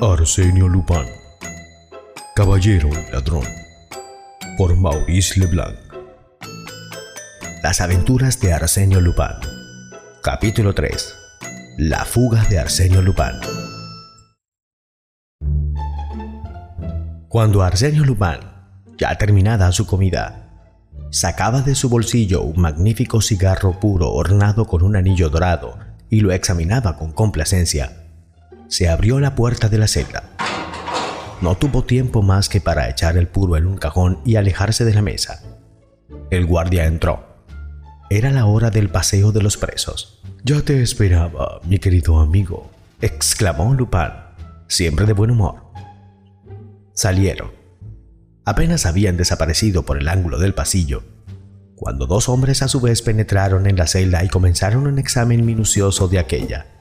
Arsenio Lupin, Caballero y Ladrón, por Maurice Leblanc. Las aventuras de Arsenio Lupin. Capítulo 3. La fuga de Arsenio Lupin. Cuando Arsenio Lupin, ya terminada su comida, sacaba de su bolsillo un magnífico cigarro puro ornado con un anillo dorado y lo examinaba con complacencia, se abrió la puerta de la celda. No tuvo tiempo más que para echar el puro en un cajón y alejarse de la mesa. El guardia entró. Era la hora del paseo de los presos. Ya te esperaba, mi querido amigo, exclamó Lupin, siempre de buen humor. Salieron. Apenas habían desaparecido por el ángulo del pasillo, cuando dos hombres a su vez penetraron en la celda y comenzaron un examen minucioso de aquella.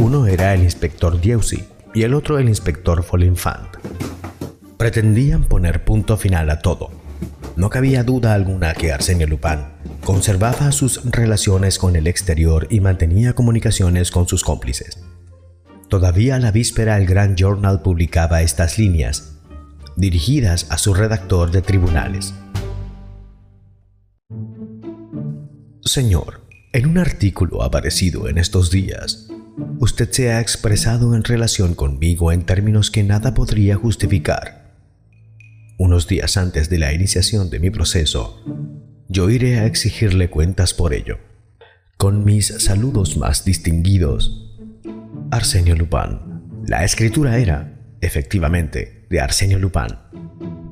Uno era el inspector Dieusi y el otro el inspector Folinfant. Pretendían poner punto final a todo. No cabía duda alguna que Arsenio Lupin conservaba sus relaciones con el exterior y mantenía comunicaciones con sus cómplices. Todavía la víspera el Gran Journal publicaba estas líneas, dirigidas a su redactor de tribunales. Señor, en un artículo aparecido en estos días, usted se ha expresado en relación conmigo en términos que nada podría justificar. Unos días antes de la iniciación de mi proceso, yo iré a exigirle cuentas por ello. Con mis saludos más distinguidos, Arsenio Lupin. La escritura era, efectivamente, de Arsenio Lupin.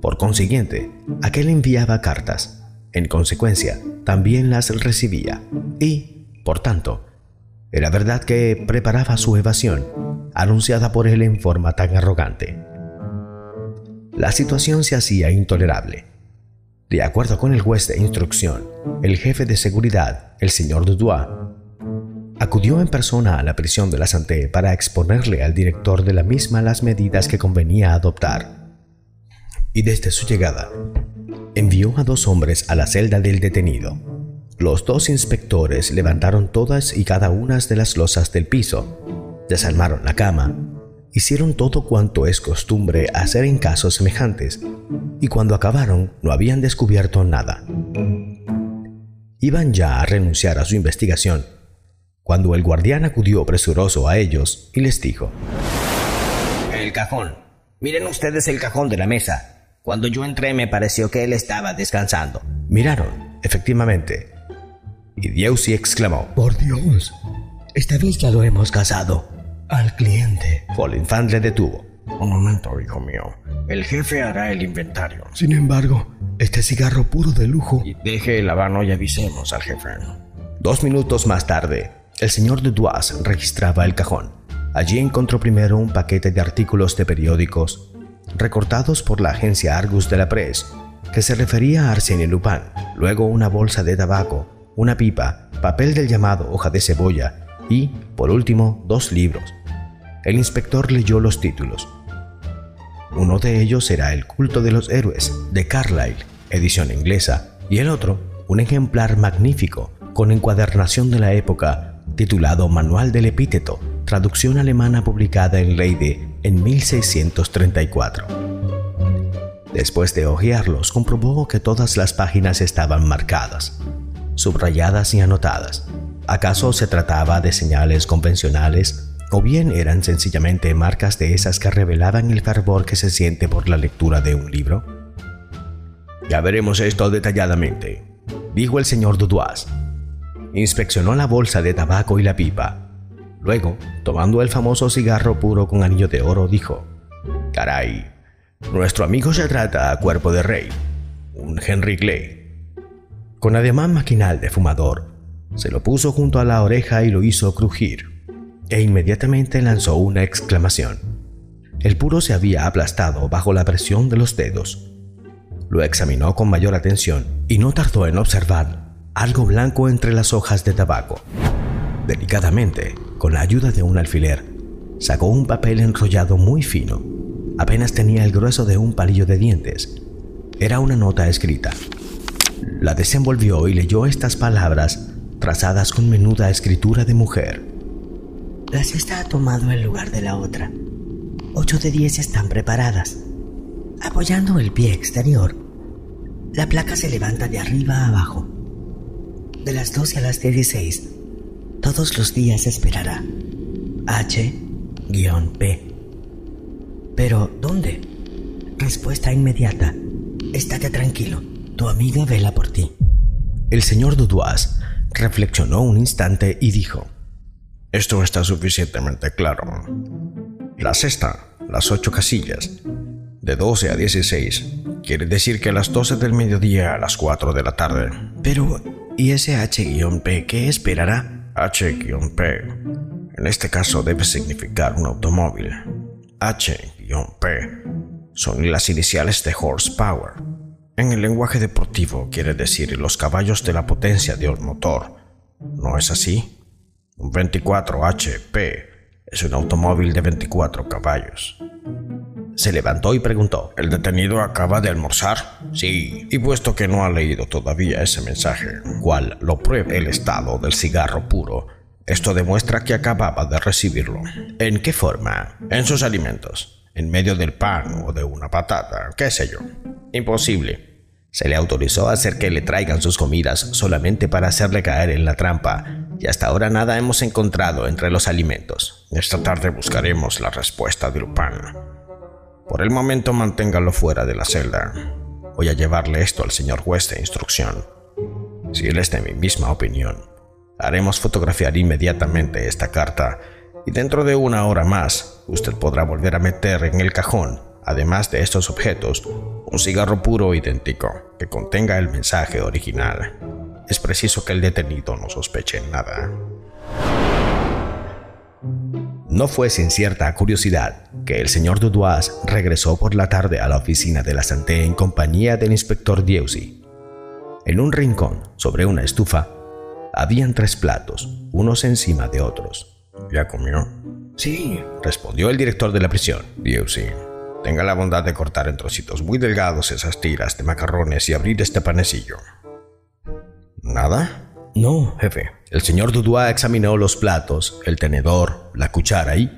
Por consiguiente, aquel enviaba cartas. En consecuencia, también las recibía. Y, por tanto, era verdad que preparaba su evasión, anunciada por él en forma tan arrogante. La situación se hacía intolerable. De acuerdo con el juez de instrucción, el jefe de seguridad, el señor Dudois, acudió en persona a la prisión de la Santé para exponerle al director de la misma las medidas que convenía adoptar. Y desde su llegada, envió a dos hombres a la celda del detenido los dos inspectores levantaron todas y cada una de las losas del piso, desarmaron la cama, hicieron todo cuanto es costumbre hacer en casos semejantes, y cuando acabaron no habían descubierto nada. Iban ya a renunciar a su investigación, cuando el guardián acudió presuroso a ellos y les dijo, El cajón. Miren ustedes el cajón de la mesa. Cuando yo entré me pareció que él estaba descansando. Miraron, efectivamente, y Dieusi exclamó, Por Dios, esta vez ya lo hemos casado. Al cliente. Folinfant le detuvo. Un momento, hijo mío. El jefe hará el inventario. Sin embargo, este cigarro puro de lujo. Y deje el habano y avisemos al jefe. Dos minutos más tarde, el señor Dudois registraba el cajón. Allí encontró primero un paquete de artículos de periódicos recortados por la agencia Argus de la Presse, que se refería a Arsène Lupin, luego una bolsa de tabaco una pipa, papel del llamado hoja de cebolla y, por último, dos libros. El inspector leyó los títulos. Uno de ellos era El culto de los héroes, de Carlyle, edición inglesa, y el otro, un ejemplar magnífico, con encuadernación de la época, titulado Manual del Epíteto, traducción alemana publicada en Leyde en 1634. Después de hojearlos, comprobó que todas las páginas estaban marcadas subrayadas y anotadas. ¿Acaso se trataba de señales convencionales o bien eran sencillamente marcas de esas que revelaban el fervor que se siente por la lectura de un libro? Ya veremos esto detalladamente, dijo el señor Dudois. Inspeccionó la bolsa de tabaco y la pipa. Luego, tomando el famoso cigarro puro con anillo de oro, dijo, Caray, nuestro amigo se trata a cuerpo de rey, un Henry Clay. Con ademán maquinal de fumador, se lo puso junto a la oreja y lo hizo crujir, e inmediatamente lanzó una exclamación. El puro se había aplastado bajo la presión de los dedos. Lo examinó con mayor atención y no tardó en observar algo blanco entre las hojas de tabaco. Delicadamente, con la ayuda de un alfiler, sacó un papel enrollado muy fino. Apenas tenía el grueso de un palillo de dientes. Era una nota escrita la desenvolvió y leyó estas palabras trazadas con menuda escritura de mujer. La cesta ha tomado el lugar de la otra. Ocho de diez están preparadas. Apoyando el pie exterior, la placa se levanta de arriba a abajo. De las 12 a las 16, todos los días esperará. H-P. Pero, ¿dónde? Respuesta inmediata. Estate tranquilo. Tu amiga vela por ti. El señor Dudois reflexionó un instante y dijo: Esto está suficientemente claro. La sexta, las ocho casillas, de 12 a 16, quiere decir que a las 12 del mediodía a las 4 de la tarde. Pero, ¿y ese H-P qué esperará? H-P. En este caso debe significar un automóvil. H-P son las iniciales de horsepower. En el lenguaje deportivo quiere decir los caballos de la potencia de un motor. ¿No es así? Un 24 HP es un automóvil de 24 caballos. Se levantó y preguntó, ¿El detenido acaba de almorzar? Sí. Y puesto que no ha leído todavía ese mensaje, cual lo pruebe el estado del cigarro puro, esto demuestra que acababa de recibirlo. ¿En qué forma? En sus alimentos en medio del pan o de una patata, qué sé yo. Imposible. Se le autorizó a hacer que le traigan sus comidas solamente para hacerle caer en la trampa, y hasta ahora nada hemos encontrado entre los alimentos. Esta tarde buscaremos la respuesta de Lupin. Por el momento manténgalo fuera de la celda. Voy a llevarle esto al señor juez de instrucción. Si él es de mi misma opinión, haremos fotografiar inmediatamente esta carta y dentro de una hora más usted podrá volver a meter en el cajón, además de estos objetos, un cigarro puro idéntico que contenga el mensaje original. Es preciso que el detenido no sospeche nada. No fue sin cierta curiosidad que el señor Dudois regresó por la tarde a la oficina de la Santé en compañía del inspector Dieuzy. En un rincón, sobre una estufa, habían tres platos, unos encima de otros. ¿Ya comió? Sí, respondió el director de la prisión. Sí. Tenga la bondad de cortar en trocitos muy delgados esas tiras de macarrones y abrir este panecillo. ¿Nada? No, jefe. El señor Dudois examinó los platos, el tenedor, la cuchara y,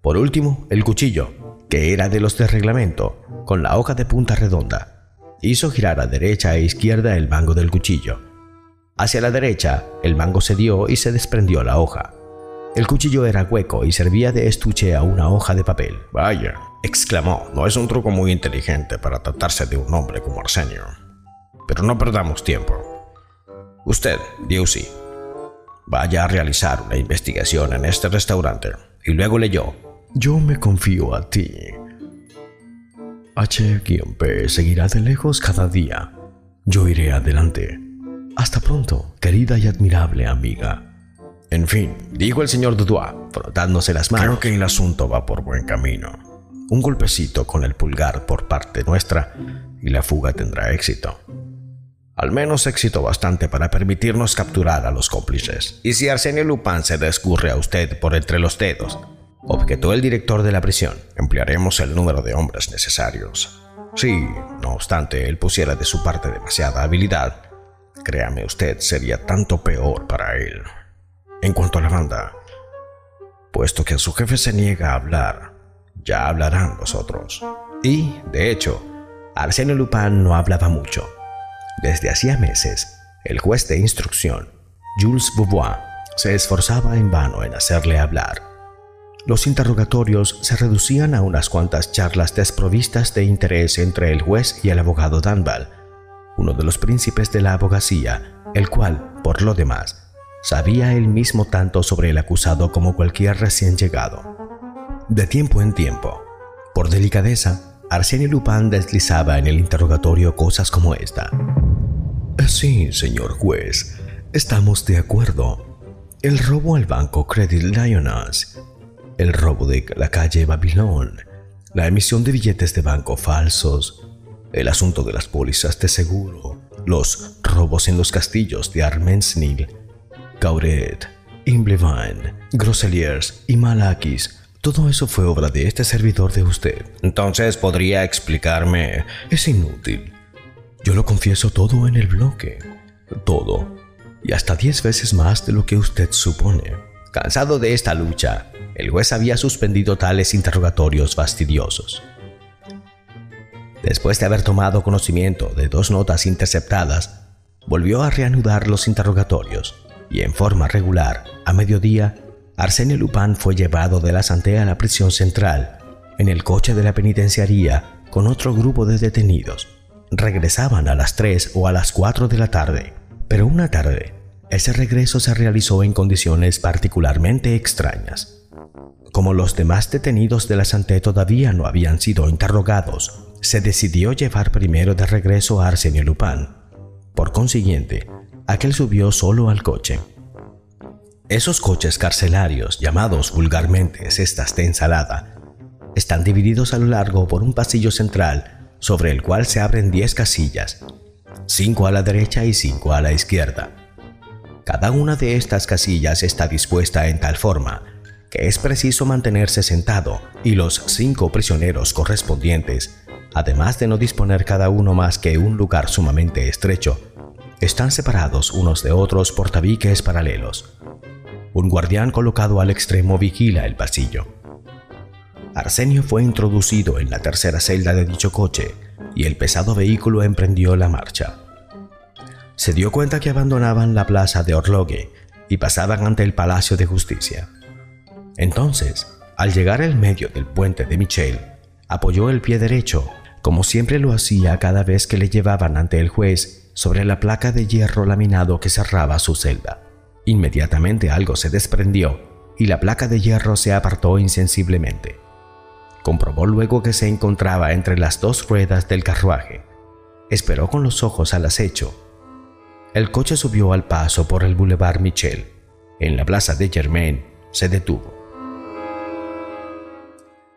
por último, el cuchillo, que era de los de reglamento, con la hoja de punta redonda. Hizo girar a derecha e izquierda el mango del cuchillo. Hacia la derecha, el mango cedió y se desprendió la hoja. El cuchillo era hueco y servía de estuche a una hoja de papel. Vaya, exclamó, no es un truco muy inteligente para tratarse de un hombre como Arsenio. Pero no perdamos tiempo. Usted, Diusi, vaya a realizar una investigación en este restaurante. Y luego leyó. Yo me confío a ti. H-P seguirá de lejos cada día. Yo iré adelante. Hasta pronto, querida y admirable amiga. En fin, dijo el señor Dudois, frotándose las manos. Creo que el asunto va por buen camino. Un golpecito con el pulgar por parte nuestra y la fuga tendrá éxito. Al menos éxito bastante para permitirnos capturar a los cómplices. ¿Y si Arsenio Lupin se descurre a usted por entre los dedos? Objetó el director de la prisión. Emplearemos el número de hombres necesarios. Si, no obstante, él pusiera de su parte demasiada habilidad, créame usted, sería tanto peor para él. En cuanto a la banda, puesto que su jefe se niega a hablar, ya hablarán los otros. Y, de hecho, Arsenio Lupin no hablaba mucho. Desde hacía meses, el juez de instrucción, Jules Beauvoir, se esforzaba en vano en hacerle hablar. Los interrogatorios se reducían a unas cuantas charlas desprovistas de interés entre el juez y el abogado Danval, uno de los príncipes de la abogacía, el cual, por lo demás, Sabía él mismo tanto sobre el acusado como cualquier recién llegado. De tiempo en tiempo, por delicadeza, Arsenio Lupin deslizaba en el interrogatorio cosas como esta. Sí, señor juez, estamos de acuerdo. El robo al banco Credit Lyonnais, el robo de la calle Babilón, la emisión de billetes de banco falsos, el asunto de las pólizas de seguro, los robos en los castillos de Armensnil Cauret, Imblevine, Grosseliers y Malakis. Todo eso fue obra de este servidor de usted. Entonces podría explicarme. Es inútil. Yo lo confieso todo en el bloque. Todo. Y hasta diez veces más de lo que usted supone. Cansado de esta lucha, el juez había suspendido tales interrogatorios fastidiosos. Después de haber tomado conocimiento de dos notas interceptadas, volvió a reanudar los interrogatorios y en forma regular, a mediodía, Arsenio Lupin fue llevado de la Santé a la prisión central en el coche de la penitenciaría con otro grupo de detenidos. Regresaban a las 3 o a las 4 de la tarde, pero una tarde, ese regreso se realizó en condiciones particularmente extrañas. Como los demás detenidos de la Santé todavía no habían sido interrogados, se decidió llevar primero de regreso a Arsenio Lupin. Por consiguiente, aquel subió solo al coche. Esos coches carcelarios, llamados vulgarmente cestas de ensalada, están divididos a lo largo por un pasillo central sobre el cual se abren 10 casillas, 5 a la derecha y 5 a la izquierda. Cada una de estas casillas está dispuesta en tal forma que es preciso mantenerse sentado y los cinco prisioneros correspondientes, además de no disponer cada uno más que un lugar sumamente estrecho, están separados unos de otros por tabiques paralelos. Un guardián colocado al extremo vigila el pasillo. Arsenio fue introducido en la tercera celda de dicho coche y el pesado vehículo emprendió la marcha. Se dio cuenta que abandonaban la plaza de Orlogue y pasaban ante el Palacio de Justicia. Entonces, al llegar al medio del puente de Michel, apoyó el pie derecho, como siempre lo hacía cada vez que le llevaban ante el juez sobre la placa de hierro laminado que cerraba su celda. Inmediatamente algo se desprendió y la placa de hierro se apartó insensiblemente. Comprobó luego que se encontraba entre las dos ruedas del carruaje. Esperó con los ojos al acecho. El coche subió al paso por el Boulevard Michel. En la plaza de Germain se detuvo.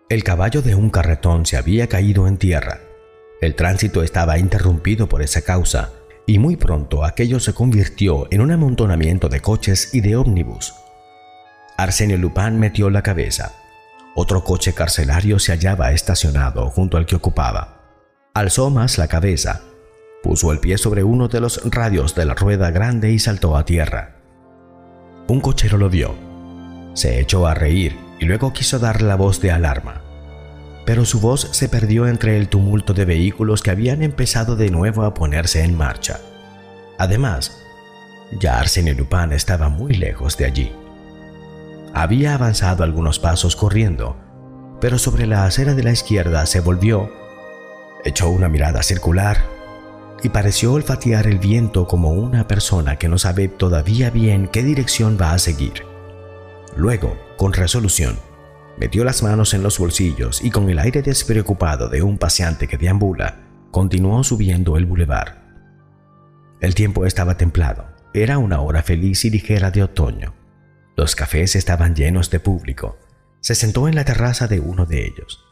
El caballo de un carretón se había caído en tierra. El tránsito estaba interrumpido por esa causa y muy pronto aquello se convirtió en un amontonamiento de coches y de ómnibus. Arsenio Lupin metió la cabeza. Otro coche carcelario se hallaba estacionado junto al que ocupaba. Alzó más la cabeza, puso el pie sobre uno de los radios de la rueda grande y saltó a tierra. Un cochero lo vio. Se echó a reír y luego quiso dar la voz de alarma pero su voz se perdió entre el tumulto de vehículos que habían empezado de nuevo a ponerse en marcha. Además, ya Arsène Lupin estaba muy lejos de allí. Había avanzado algunos pasos corriendo, pero sobre la acera de la izquierda se volvió, echó una mirada circular y pareció olfatear el viento como una persona que no sabe todavía bien qué dirección va a seguir. Luego, con resolución, Metió las manos en los bolsillos y con el aire despreocupado de un paseante que deambula, continuó subiendo el bulevar. El tiempo estaba templado. Era una hora feliz y ligera de otoño. Los cafés estaban llenos de público. Se sentó en la terraza de uno de ellos.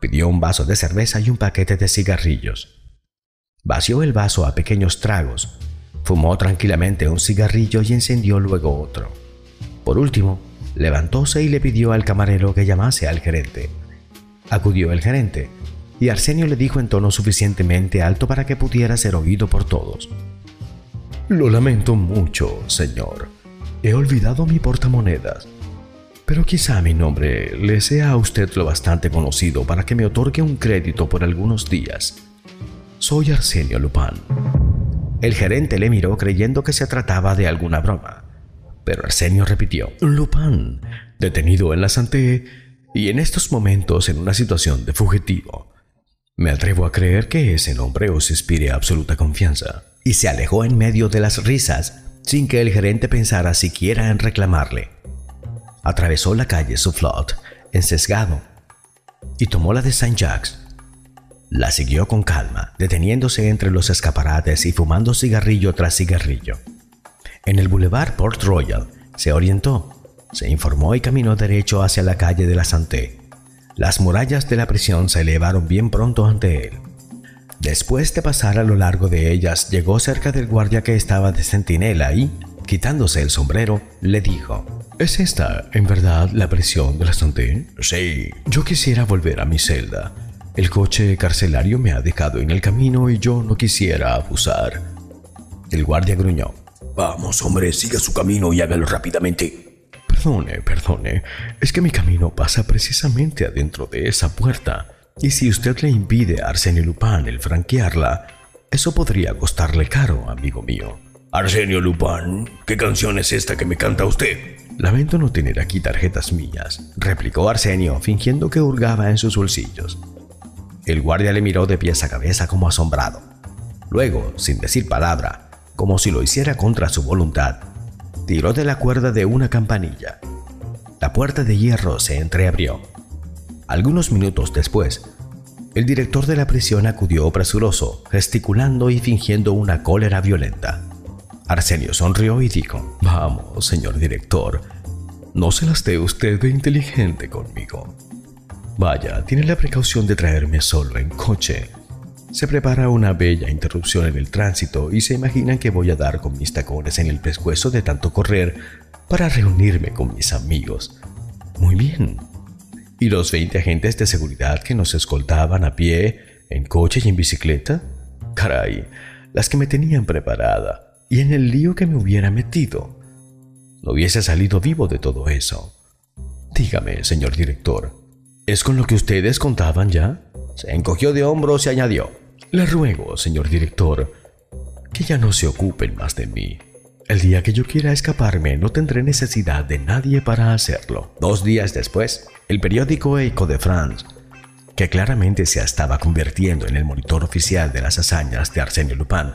Pidió un vaso de cerveza y un paquete de cigarrillos. Vació el vaso a pequeños tragos, fumó tranquilamente un cigarrillo y encendió luego otro. Por último, levantóse y le pidió al camarero que llamase al gerente. Acudió el gerente, y Arsenio le dijo en tono suficientemente alto para que pudiera ser oído por todos. Lo lamento mucho, señor. He olvidado mi portamonedas. Pero quizá mi nombre le sea a usted lo bastante conocido para que me otorgue un crédito por algunos días. Soy Arsenio Lupin. El gerente le miró creyendo que se trataba de alguna broma. Pero Arsenio repitió, Lupin, detenido en la Santé y en estos momentos en una situación de fugitivo. Me atrevo a creer que ese nombre os inspire absoluta confianza. Y se alejó en medio de las risas, sin que el gerente pensara siquiera en reclamarle. Atravesó la calle Soufflot, ensesgado, y tomó la de Saint Jacques. La siguió con calma, deteniéndose entre los escaparates y fumando cigarrillo tras cigarrillo. En el Boulevard Port Royal se orientó, se informó y caminó derecho hacia la calle de la Santé. Las murallas de la prisión se elevaron bien pronto ante él. Después de pasar a lo largo de ellas, llegó cerca del guardia que estaba de centinela y, quitándose el sombrero, le dijo, ¿Es esta, en verdad, la prisión de la Santé? Sí. Yo quisiera volver a mi celda. El coche carcelario me ha dejado en el camino y yo no quisiera abusar. El guardia gruñó. Vamos, hombre, siga su camino y hágalo rápidamente. Perdone, perdone, es que mi camino pasa precisamente adentro de esa puerta, y si usted le impide a Arsenio Lupin el franquearla, eso podría costarle caro, amigo mío. Arsenio Lupin, ¿qué canción es esta que me canta usted? Lamento no tener aquí tarjetas mías, replicó Arsenio, fingiendo que hurgaba en sus bolsillos. El guardia le miró de pies a cabeza como asombrado. Luego, sin decir palabra, como si lo hiciera contra su voluntad, tiró de la cuerda de una campanilla. La puerta de hierro se entreabrió. Algunos minutos después, el director de la prisión acudió presuroso, gesticulando y fingiendo una cólera violenta. Arsenio sonrió y dijo, Vamos, señor director, no se las dé usted de inteligente conmigo. Vaya, tiene la precaución de traerme solo en coche. Se prepara una bella interrupción en el tránsito y se imagina que voy a dar con mis tacones en el pescuezo de tanto correr para reunirme con mis amigos. Muy bien. ¿Y los 20 agentes de seguridad que nos escoltaban a pie, en coche y en bicicleta? Caray, las que me tenían preparada y en el lío que me hubiera metido. No hubiese salido vivo de todo eso. Dígame, señor director, ¿es con lo que ustedes contaban ya? Se encogió de hombros y añadió, le ruego, señor director, que ya no se ocupen más de mí. El día que yo quiera escaparme no tendré necesidad de nadie para hacerlo. Dos días después, el periódico Eco de France, que claramente se estaba convirtiendo en el monitor oficial de las hazañas de Arsène Lupin,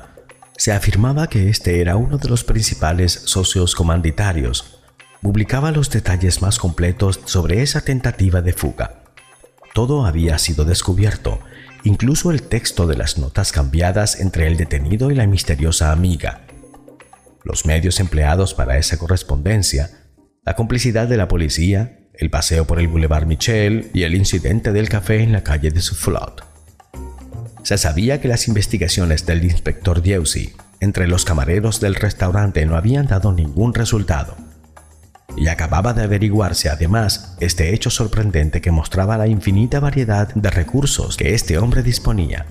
se afirmaba que este era uno de los principales socios comanditarios. Publicaba los detalles más completos sobre esa tentativa de fuga. Todo había sido descubierto, incluso el texto de las notas cambiadas entre el detenido y la misteriosa amiga. Los medios empleados para esa correspondencia, la complicidad de la policía, el paseo por el Boulevard Michel y el incidente del café en la calle de Soufflot. Se sabía que las investigaciones del inspector Dieusi entre los camareros del restaurante no habían dado ningún resultado. Y acababa de averiguarse además este hecho sorprendente que mostraba la infinita variedad de recursos que este hombre disponía.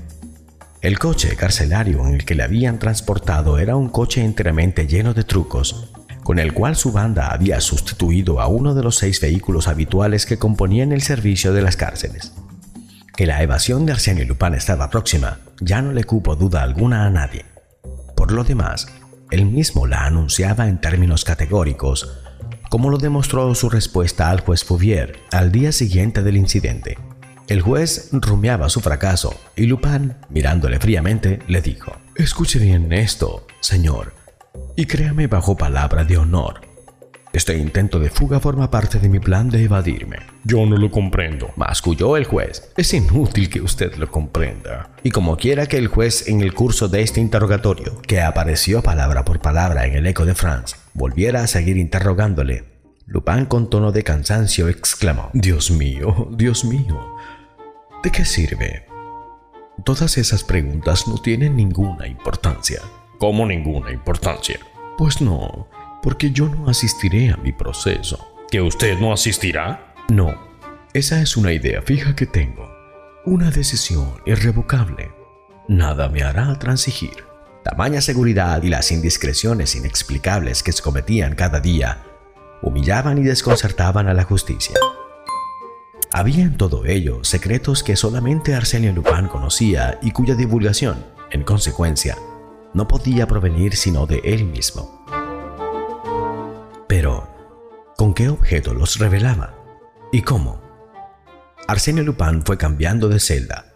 El coche carcelario en el que le habían transportado era un coche enteramente lleno de trucos, con el cual su banda había sustituido a uno de los seis vehículos habituales que componían el servicio de las cárceles. Que la evasión de Arsenio Lupin estaba próxima, ya no le cupo duda alguna a nadie. Por lo demás, él mismo la anunciaba en términos categóricos, como lo demostró su respuesta al juez Fouvier al día siguiente del incidente. El juez rumiaba su fracaso y Lupin, mirándole fríamente, le dijo, Escuche bien esto, señor, y créame bajo palabra de honor. Este intento de fuga forma parte de mi plan de evadirme. Yo no lo comprendo. Masculló el juez. Es inútil que usted lo comprenda. Y como quiera que el juez en el curso de este interrogatorio, que apareció palabra por palabra en el eco de France, volviera a seguir interrogándole, Lupin con tono de cansancio exclamó, Dios mío, Dios mío, ¿de qué sirve? Todas esas preguntas no tienen ninguna importancia. ¿Cómo ninguna importancia? Pues no, porque yo no asistiré a mi proceso. ¿Que usted no asistirá? No, esa es una idea fija que tengo. Una decisión irrevocable. Nada me hará transigir. Tamaña seguridad y las indiscreciones inexplicables que se cometían cada día humillaban y desconcertaban a la justicia. Había en todo ello secretos que solamente Arsenio Lupin conocía y cuya divulgación, en consecuencia, no podía provenir sino de él mismo. Pero, ¿con qué objeto los revelaba? ¿Y cómo? Arsenio Lupin fue cambiando de celda.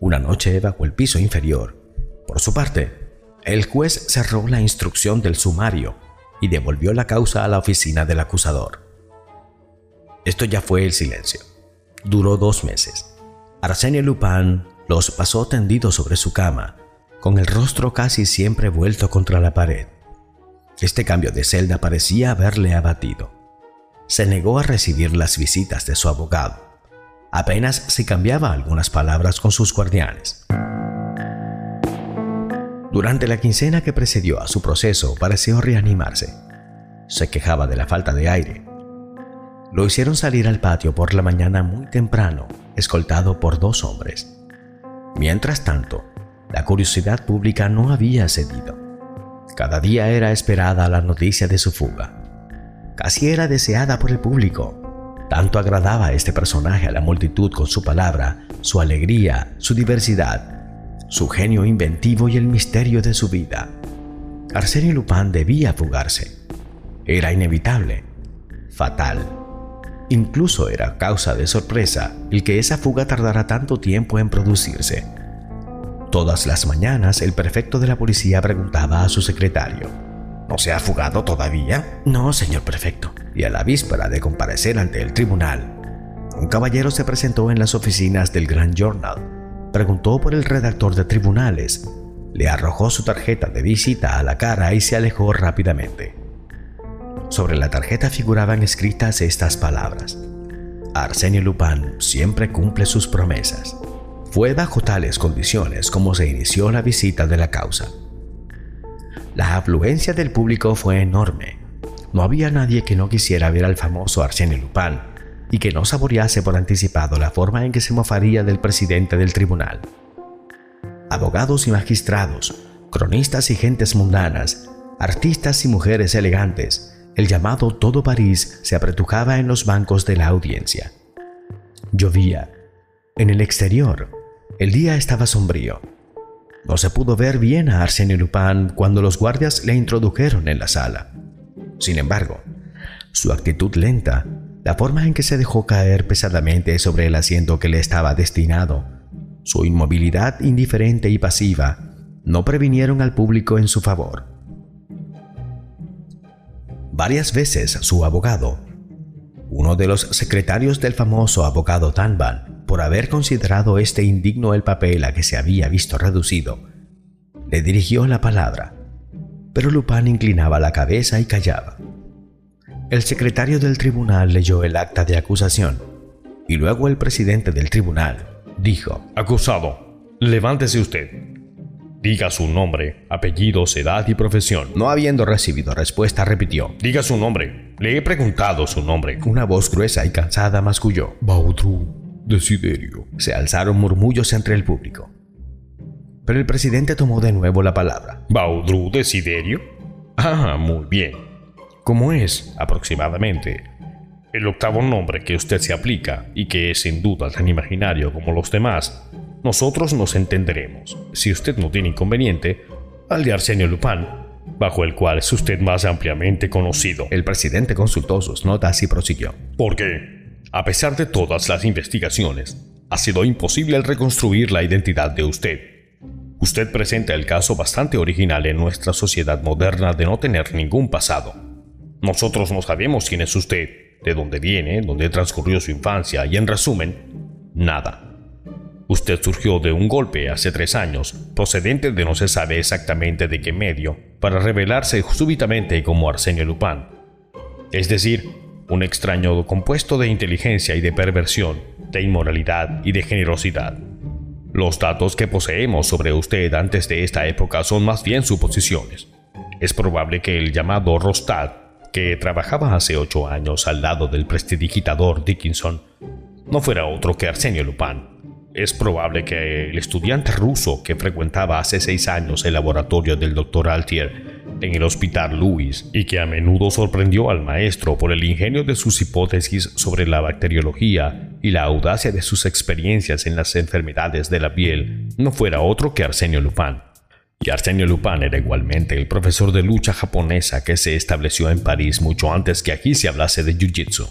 Una noche bajo el piso inferior. Por su parte, el juez cerró la instrucción del sumario y devolvió la causa a la oficina del acusador. Esto ya fue el silencio. Duró dos meses. Arsenio Lupin los pasó tendidos sobre su cama, con el rostro casi siempre vuelto contra la pared. Este cambio de celda parecía haberle abatido. Se negó a recibir las visitas de su abogado. Apenas se cambiaba algunas palabras con sus guardianes. Durante la quincena que precedió a su proceso pareció reanimarse. Se quejaba de la falta de aire. Lo hicieron salir al patio por la mañana muy temprano, escoltado por dos hombres. Mientras tanto, la curiosidad pública no había cedido. Cada día era esperada la noticia de su fuga. casi era deseada por el público. Tanto agradaba este personaje a la multitud con su palabra, su alegría, su diversidad, su genio inventivo y el misterio de su vida. Arsenio Lupin debía fugarse. Era inevitable, fatal. Incluso era causa de sorpresa el que esa fuga tardara tanto tiempo en producirse. Todas las mañanas el prefecto de la policía preguntaba a su secretario, ¿No se ha fugado todavía? No, señor prefecto. Y a la víspera de comparecer ante el tribunal, un caballero se presentó en las oficinas del Grand Journal, preguntó por el redactor de tribunales, le arrojó su tarjeta de visita a la cara y se alejó rápidamente. Sobre la tarjeta figuraban escritas estas palabras. Arsenio Lupin siempre cumple sus promesas. Fue bajo tales condiciones como se inició la visita de la causa. La afluencia del público fue enorme. No había nadie que no quisiera ver al famoso Arsenio Lupin y que no saborease por anticipado la forma en que se mofaría del presidente del tribunal. Abogados y magistrados, cronistas y gentes mundanas, artistas y mujeres elegantes, el llamado todo París se apretujaba en los bancos de la audiencia. Llovía. En el exterior, el día estaba sombrío. No se pudo ver bien a Arsène Lupin cuando los guardias le introdujeron en la sala. Sin embargo, su actitud lenta, la forma en que se dejó caer pesadamente sobre el asiento que le estaba destinado, su inmovilidad indiferente y pasiva, no previnieron al público en su favor. Varias veces su abogado, uno de los secretarios del famoso abogado Tanban, por haber considerado este indigno el papel a que se había visto reducido, le dirigió la palabra, pero Lupin inclinaba la cabeza y callaba. El secretario del tribunal leyó el acta de acusación y luego el presidente del tribunal dijo, Acusado, levántese usted. Diga su nombre, apellidos, edad y profesión. No habiendo recibido respuesta, repitió. Diga su nombre. Le he preguntado su nombre. Una voz gruesa y cansada masculló. Baudru. Desiderio. Se alzaron murmullos entre el público. Pero el presidente tomó de nuevo la palabra. ¿Baudru Desiderio? Ah, muy bien. ¿Cómo es, aproximadamente, el octavo nombre que usted se aplica y que es sin duda tan imaginario como los demás, nosotros nos entenderemos, si usted no tiene inconveniente, al de Arsenio Lupin, bajo el cual es usted más ampliamente conocido. El presidente consultó sus notas y prosiguió. ¿Por qué? A pesar de todas las investigaciones, ha sido imposible reconstruir la identidad de usted. Usted presenta el caso bastante original en nuestra sociedad moderna de no tener ningún pasado. Nosotros no sabemos quién es usted, de dónde viene, dónde transcurrió su infancia y en resumen, nada. Usted surgió de un golpe hace tres años, procedente de no se sabe exactamente de qué medio, para revelarse súbitamente como Arsenio Lupin. Es decir, un extraño compuesto de inteligencia y de perversión, de inmoralidad y de generosidad. Los datos que poseemos sobre usted antes de esta época son más bien suposiciones. Es probable que el llamado Rostad, que trabajaba hace ocho años al lado del prestidigitador Dickinson, no fuera otro que Arsenio Lupin. Es probable que el estudiante ruso que frecuentaba hace seis años el laboratorio del Dr. Altier en el Hospital Louis y que a menudo sorprendió al maestro por el ingenio de sus hipótesis sobre la bacteriología y la audacia de sus experiencias en las enfermedades de la piel, no fuera otro que Arsenio Lupin. Y Arsenio Lupin era igualmente el profesor de lucha japonesa que se estableció en París mucho antes que aquí se hablase de Jiu-Jitsu.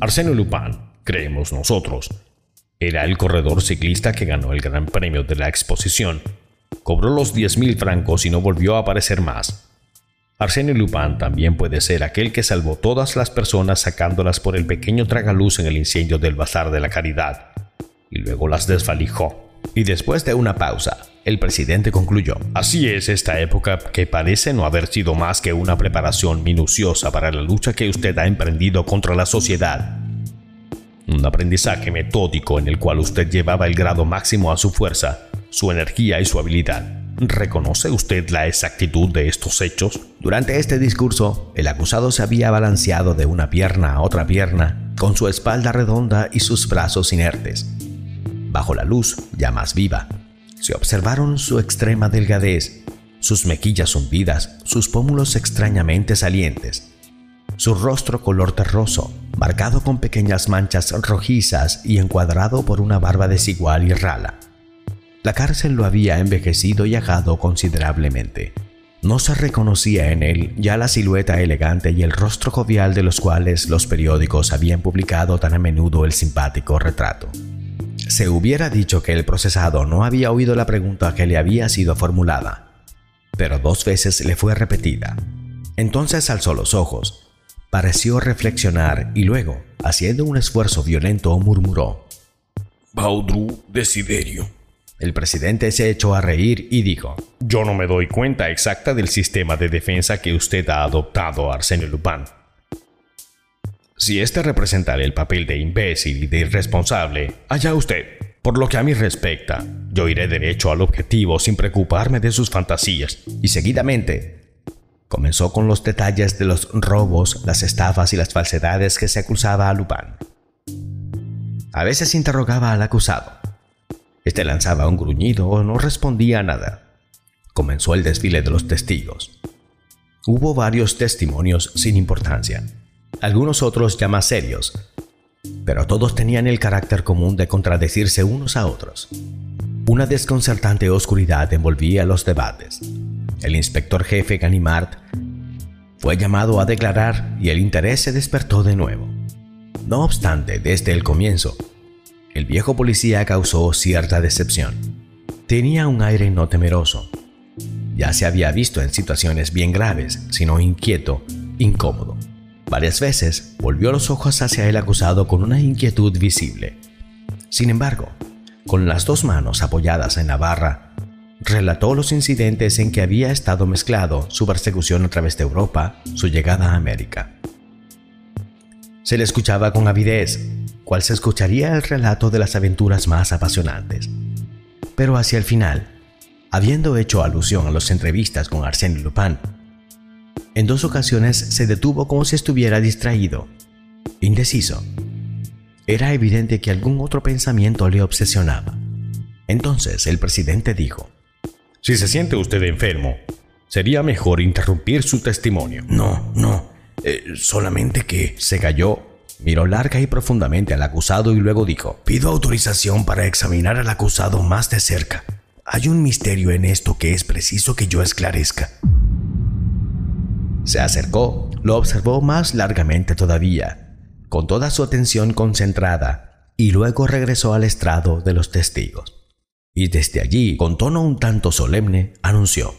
Arsenio Lupin, creemos nosotros, era el corredor ciclista que ganó el Gran Premio de la Exposición cobró los 10.000 francos y no volvió a aparecer más. Arsenio Lupin también puede ser aquel que salvó todas las personas sacándolas por el pequeño tragaluz en el incendio del Bazar de la Caridad, y luego las desvalijó. Y después de una pausa, el presidente concluyó. Así es esta época que parece no haber sido más que una preparación minuciosa para la lucha que usted ha emprendido contra la sociedad. Un aprendizaje metódico en el cual usted llevaba el grado máximo a su fuerza su energía y su habilidad. ¿Reconoce usted la exactitud de estos hechos? Durante este discurso, el acusado se había balanceado de una pierna a otra pierna, con su espalda redonda y sus brazos inertes. Bajo la luz, ya más viva, se observaron su extrema delgadez, sus mejillas hundidas, sus pómulos extrañamente salientes. su rostro color terroso, marcado con pequeñas manchas rojizas y encuadrado por una barba desigual y rala. La cárcel lo había envejecido y ajado considerablemente. No se reconocía en él ya la silueta elegante y el rostro jovial de los cuales los periódicos habían publicado tan a menudo el simpático retrato. Se hubiera dicho que el procesado no había oído la pregunta que le había sido formulada, pero dos veces le fue repetida. Entonces alzó los ojos, pareció reflexionar y luego, haciendo un esfuerzo violento, murmuró: Baudru Desiderio. El presidente se echó a reír y dijo: Yo no me doy cuenta exacta del sistema de defensa que usted ha adoptado, Arsenio Lupin. Si este representa el papel de imbécil y de irresponsable, allá usted. Por lo que a mí respecta, yo iré derecho al objetivo sin preocuparme de sus fantasías. Y seguidamente, comenzó con los detalles de los robos, las estafas y las falsedades que se acusaba a Lupin. A veces interrogaba al acusado. Este lanzaba un gruñido o no respondía a nada. Comenzó el desfile de los testigos. Hubo varios testimonios sin importancia algunos otros ya más serios, pero todos tenían el carácter común de contradecirse unos a otros. Una desconcertante oscuridad envolvía los debates. El inspector jefe Ganimard fue llamado a declarar y el interés se despertó de nuevo. No obstante, desde el comienzo, el viejo policía causó cierta decepción. Tenía un aire no temeroso. Ya se había visto en situaciones bien graves, sino inquieto, incómodo. Varias veces volvió los ojos hacia el acusado con una inquietud visible. Sin embargo, con las dos manos apoyadas en la barra, relató los incidentes en que había estado mezclado su persecución a través de Europa, su llegada a América. Se le escuchaba con avidez, cual se escucharía el relato de las aventuras más apasionantes. Pero hacia el final, habiendo hecho alusión a las entrevistas con Arsène Lupin, en dos ocasiones se detuvo como si estuviera distraído, indeciso. Era evidente que algún otro pensamiento le obsesionaba. Entonces el presidente dijo, Si se siente usted enfermo, sería mejor interrumpir su testimonio. No, no, eh, solamente que se cayó, miró larga y profundamente al acusado y luego dijo, pido autorización para examinar al acusado más de cerca. Hay un misterio en esto que es preciso que yo esclarezca. Se acercó, lo observó más largamente todavía, con toda su atención concentrada, y luego regresó al estrado de los testigos. Y desde allí, con tono un tanto solemne, anunció,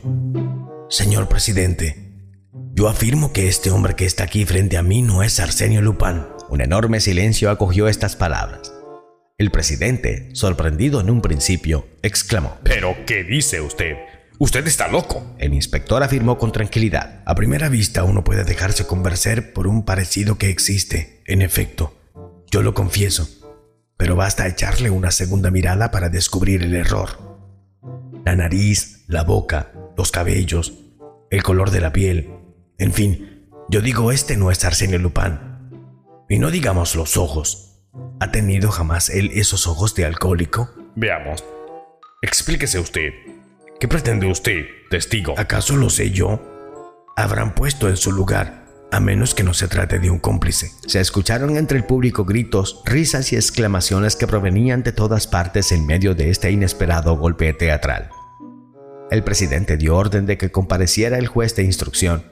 Señor presidente, yo afirmo que este hombre que está aquí frente a mí no es Arsenio Lupin. Un enorme silencio acogió estas palabras. El presidente, sorprendido en un principio, exclamó, ¿Pero qué dice usted? Usted está loco. El inspector afirmó con tranquilidad. A primera vista uno puede dejarse convencer por un parecido que existe. En efecto, yo lo confieso. Pero basta echarle una segunda mirada para descubrir el error. La nariz, la boca, los cabellos, el color de la piel. En fin, yo digo este no es Arsenio Lupin. Y no digamos los ojos. ¿Ha tenido jamás él esos ojos de alcohólico? Veamos. Explíquese usted. ¿Qué pretende usted, testigo? ¿Acaso lo sé yo? Habrán puesto en su lugar, a menos que no se trate de un cómplice. Se escucharon entre el público gritos, risas y exclamaciones que provenían de todas partes en medio de este inesperado golpe teatral. El presidente dio orden de que compareciera el juez de instrucción,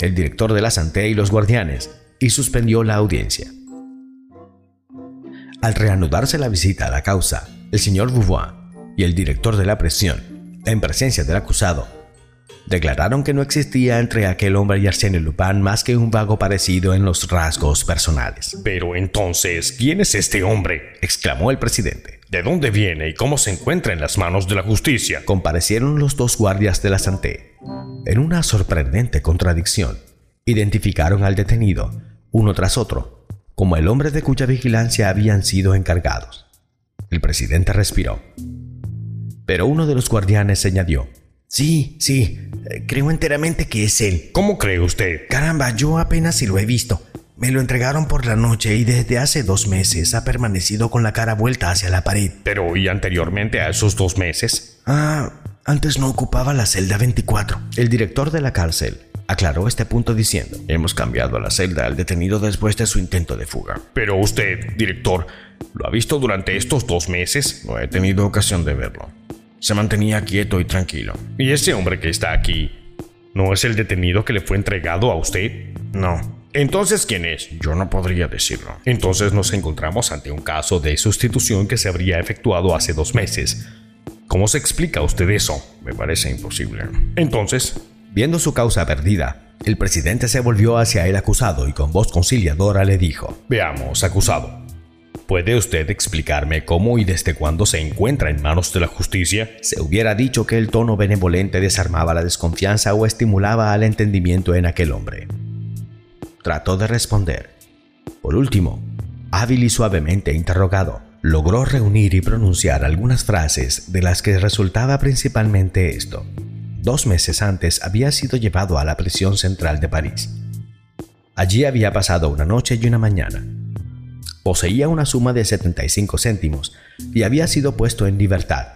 el director de la Santé y los guardianes, y suspendió la audiencia. Al reanudarse la visita a la causa, el señor Beauvoir y el director de la prisión en presencia del acusado, declararon que no existía entre aquel hombre y Arsène Lupin más que un vago parecido en los rasgos personales. Pero entonces, ¿quién es este hombre? exclamó el presidente. ¿De dónde viene y cómo se encuentra en las manos de la justicia? Comparecieron los dos guardias de la Santé. En una sorprendente contradicción, identificaron al detenido, uno tras otro, como el hombre de cuya vigilancia habían sido encargados. El presidente respiró. Pero uno de los guardianes añadió, Sí, sí, eh, creo enteramente que es él. ¿Cómo cree usted? Caramba, yo apenas si lo he visto. Me lo entregaron por la noche y desde hace dos meses ha permanecido con la cara vuelta hacia la pared. Pero ¿y anteriormente a esos dos meses? Ah, antes no ocupaba la celda 24. El director de la cárcel, aclaró este punto diciendo, hemos cambiado la celda al detenido después de su intento de fuga. Pero usted, director, ¿lo ha visto durante estos dos meses? No he tenido ocasión de verlo. Se mantenía quieto y tranquilo. ¿Y ese hombre que está aquí no es el detenido que le fue entregado a usted? No. Entonces, ¿quién es? Yo no podría decirlo. Entonces nos encontramos ante un caso de sustitución que se habría efectuado hace dos meses. ¿Cómo se explica usted eso? Me parece imposible. Entonces, Viendo su causa perdida, el presidente se volvió hacia el acusado y con voz conciliadora le dijo, Veamos, acusado. ¿Puede usted explicarme cómo y desde cuándo se encuentra en manos de la justicia? Se hubiera dicho que el tono benevolente desarmaba la desconfianza o estimulaba al entendimiento en aquel hombre. Trató de responder. Por último, hábil y suavemente interrogado, logró reunir y pronunciar algunas frases de las que resultaba principalmente esto. Dos meses antes había sido llevado a la prisión central de París. Allí había pasado una noche y una mañana. Poseía una suma de 75 céntimos y había sido puesto en libertad.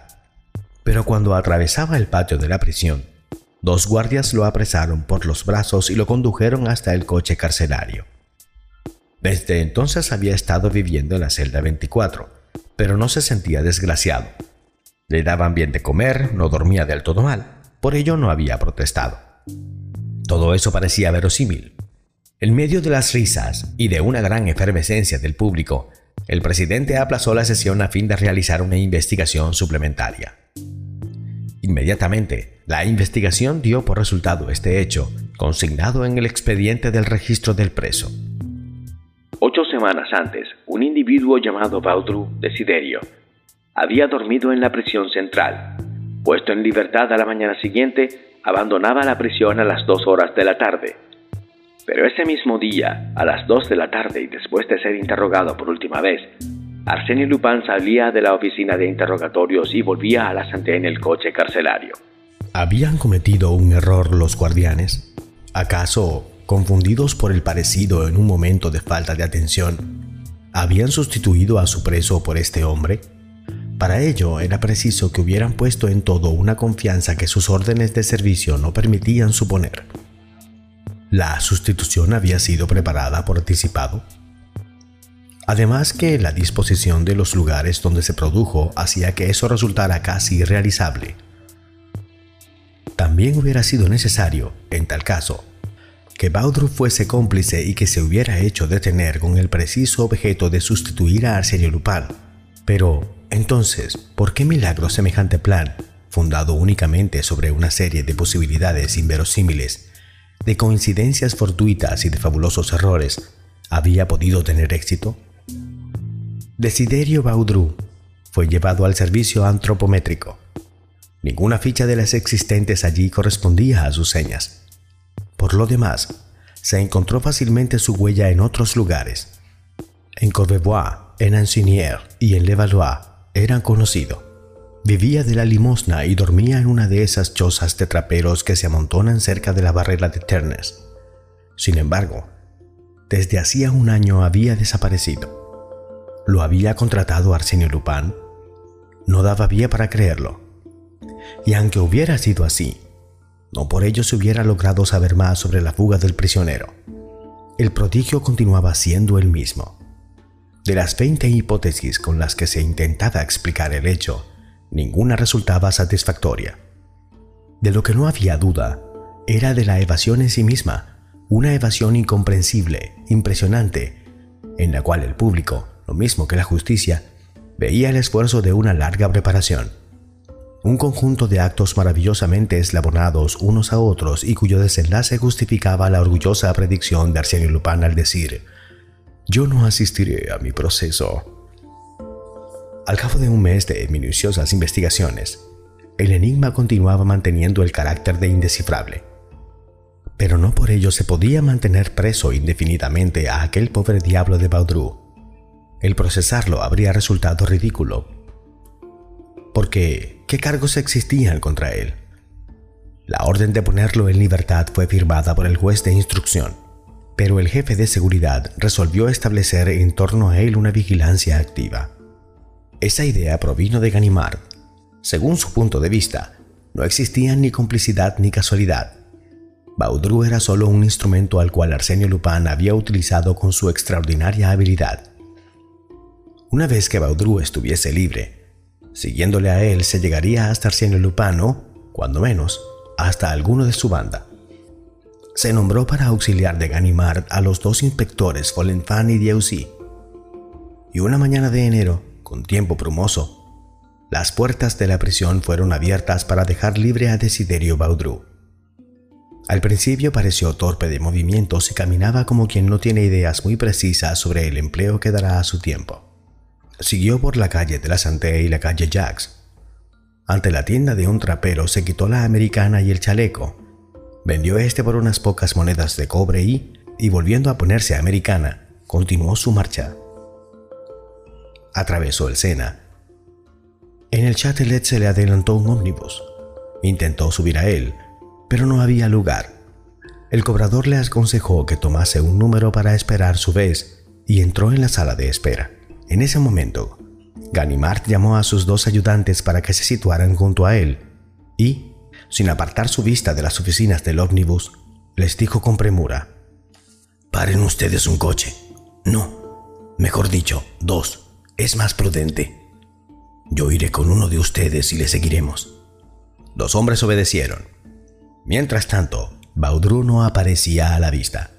Pero cuando atravesaba el patio de la prisión, dos guardias lo apresaron por los brazos y lo condujeron hasta el coche carcelario. Desde entonces había estado viviendo en la celda 24, pero no se sentía desgraciado. Le daban bien de comer, no dormía del todo mal, por ello no había protestado. Todo eso parecía verosímil. En medio de las risas y de una gran efervescencia del público, el presidente aplazó la sesión a fin de realizar una investigación suplementaria. Inmediatamente, la investigación dio por resultado este hecho, consignado en el expediente del registro del preso. Ocho semanas antes, un individuo llamado Baudru Desiderio había dormido en la prisión central. Puesto en libertad a la mañana siguiente, abandonaba la prisión a las dos horas de la tarde. Pero ese mismo día, a las dos de la tarde y después de ser interrogado por última vez, Arsenio Lupin salía de la oficina de interrogatorios y volvía a la Santé en el coche carcelario. ¿Habían cometido un error los guardianes? ¿Acaso, confundidos por el parecido en un momento de falta de atención, habían sustituido a su preso por este hombre? Para ello era preciso que hubieran puesto en todo una confianza que sus órdenes de servicio no permitían suponer. La sustitución había sido preparada por anticipado. Además que la disposición de los lugares donde se produjo hacía que eso resultara casi irrealizable. También hubiera sido necesario, en tal caso, que Baudru fuese cómplice y que se hubiera hecho detener con el preciso objeto de sustituir a Arsenio Lupin. Pero, entonces, ¿por qué milagro semejante plan, fundado únicamente sobre una serie de posibilidades inverosímiles, de coincidencias fortuitas y de fabulosos errores, había podido tener éxito? Desiderio Baudru fue llevado al servicio antropométrico. Ninguna ficha de las existentes allí correspondía a sus señas. Por lo demás, se encontró fácilmente su huella en otros lugares. En Courbevoie, en Ansignières y en Levallois eran conocido. Vivía de la limosna y dormía en una de esas chozas de traperos que se amontonan cerca de la barrera de Ternes. Sin embargo, desde hacía un año había desaparecido. ¿Lo había contratado Arsenio Lupin? No daba vía para creerlo. Y aunque hubiera sido así, no por ello se hubiera logrado saber más sobre la fuga del prisionero. El prodigio continuaba siendo el mismo. De las 20 hipótesis con las que se intentaba explicar el hecho, ninguna resultaba satisfactoria. De lo que no había duda era de la evasión en sí misma, una evasión incomprensible, impresionante, en la cual el público, lo mismo que la justicia, veía el esfuerzo de una larga preparación. Un conjunto de actos maravillosamente eslabonados unos a otros y cuyo desenlace justificaba la orgullosa predicción de Arsenio Lupin al decir yo no asistiré a mi proceso. Al cabo de un mes de minuciosas investigaciones, el enigma continuaba manteniendo el carácter de indescifrable. Pero no por ello se podía mantener preso indefinidamente a aquel pobre diablo de Baudru. El procesarlo habría resultado ridículo. Porque, ¿qué cargos existían contra él? La orden de ponerlo en libertad fue firmada por el juez de instrucción pero el jefe de seguridad resolvió establecer en torno a él una vigilancia activa. Esa idea provino de Ganimard. Según su punto de vista, no existían ni complicidad ni casualidad. Baudru era solo un instrumento al cual Arsenio Lupin había utilizado con su extraordinaria habilidad. Una vez que Baudru estuviese libre, siguiéndole a él se llegaría hasta Arsenio Lupin o, cuando menos, hasta alguno de su banda. Se nombró para auxiliar de Ganimard a los dos inspectores Folenfant y Dieuzy. Y una mañana de enero, con tiempo brumoso, las puertas de la prisión fueron abiertas para dejar libre a Desiderio Baudru. Al principio pareció torpe de movimientos y caminaba como quien no tiene ideas muy precisas sobre el empleo que dará a su tiempo. Siguió por la calle de la Santé y la calle Jacques. Ante la tienda de un trapero se quitó la americana y el chaleco. Vendió este por unas pocas monedas de cobre y, y volviendo a ponerse americana, continuó su marcha. Atravesó el Sena. En el Châtelet se le adelantó un ómnibus. Intentó subir a él, pero no había lugar. El cobrador le aconsejó que tomase un número para esperar su vez y entró en la sala de espera. En ese momento, Ganimard llamó a sus dos ayudantes para que se situaran junto a él y, sin apartar su vista de las oficinas del ómnibus, les dijo con premura, Paren ustedes un coche. No, mejor dicho, dos. Es más prudente. Yo iré con uno de ustedes y le seguiremos. Los hombres obedecieron. Mientras tanto, Baudru no aparecía a la vista.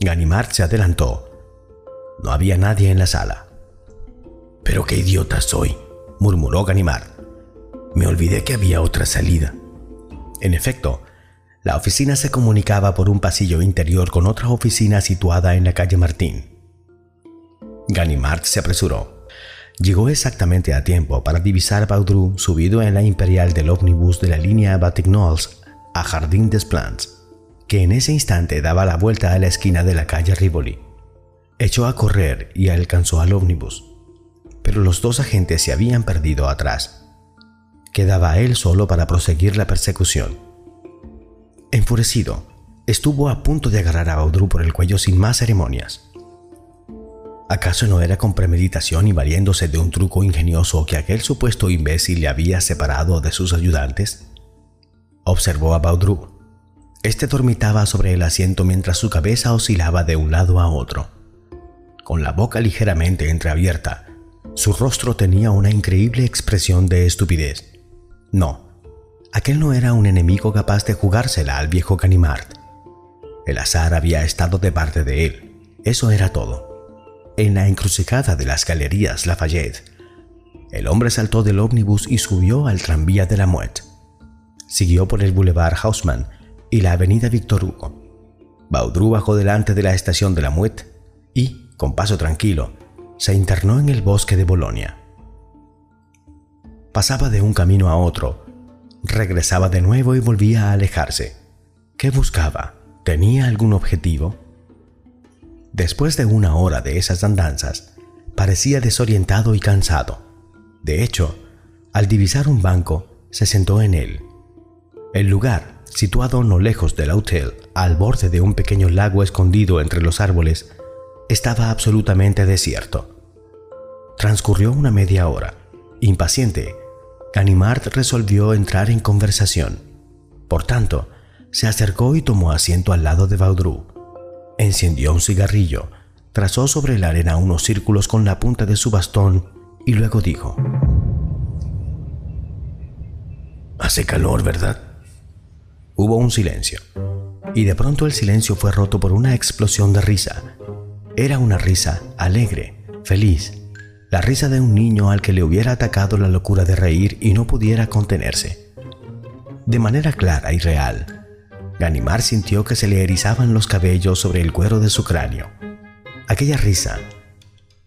Ganimard se adelantó. No había nadie en la sala. Pero qué idiota soy, murmuró Ganimard. Me olvidé que había otra salida. En efecto, la oficina se comunicaba por un pasillo interior con otra oficina situada en la calle Martín. Ganimard se apresuró. Llegó exactamente a tiempo para divisar Baudru subido en la imperial del ómnibus de la línea Batignolles a Jardín des Plantes, que en ese instante daba la vuelta a la esquina de la calle Rivoli. Echó a correr y alcanzó al ómnibus, pero los dos agentes se habían perdido atrás. Quedaba él solo para proseguir la persecución. Enfurecido, estuvo a punto de agarrar a Baudru por el cuello sin más ceremonias. ¿Acaso no era con premeditación y valiéndose de un truco ingenioso que aquel supuesto imbécil le había separado de sus ayudantes? observó a Baudru. Este dormitaba sobre el asiento mientras su cabeza oscilaba de un lado a otro. Con la boca ligeramente entreabierta, su rostro tenía una increíble expresión de estupidez. No, aquel no era un enemigo capaz de jugársela al viejo Ganimard. El azar había estado de parte de él, eso era todo. En la encrucijada de las galerías Lafayette, el hombre saltó del ómnibus y subió al tranvía de la muerte siguió por el Boulevard Haussmann y la avenida Victor Hugo. Baudru bajó delante de la estación de la Muette y, con paso tranquilo, se internó en el bosque de Bolonia. Pasaba de un camino a otro, regresaba de nuevo y volvía a alejarse. ¿Qué buscaba? ¿Tenía algún objetivo? Después de una hora de esas andanzas, parecía desorientado y cansado. De hecho, al divisar un banco, se sentó en él el lugar, situado no lejos del hotel, al borde de un pequeño lago escondido entre los árboles, estaba absolutamente desierto. Transcurrió una media hora. Impaciente, Ganimard resolvió entrar en conversación. Por tanto, se acercó y tomó asiento al lado de Baudru. Encendió un cigarrillo, trazó sobre la arena unos círculos con la punta de su bastón y luego dijo, Hace calor, ¿verdad? Hubo un silencio, y de pronto el silencio fue roto por una explosión de risa. Era una risa alegre, feliz, la risa de un niño al que le hubiera atacado la locura de reír y no pudiera contenerse. De manera clara y real, Ganimar sintió que se le erizaban los cabellos sobre el cuero de su cráneo. Aquella risa,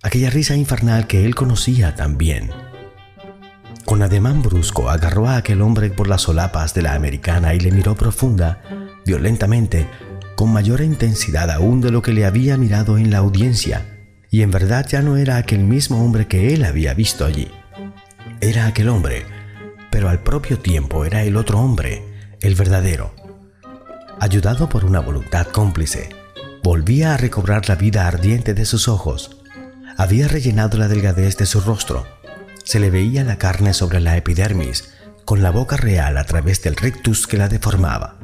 aquella risa infernal que él conocía tan bien con ademán brusco agarró a aquel hombre por las solapas de la americana y le miró profunda, violentamente, con mayor intensidad aún de lo que le había mirado en la audiencia, y en verdad ya no era aquel mismo hombre que él había visto allí. Era aquel hombre, pero al propio tiempo era el otro hombre, el verdadero. Ayudado por una voluntad cómplice, volvía a recobrar la vida ardiente de sus ojos. Había rellenado la delgadez de su rostro se le veía la carne sobre la epidermis, con la boca real a través del rictus que la deformaba.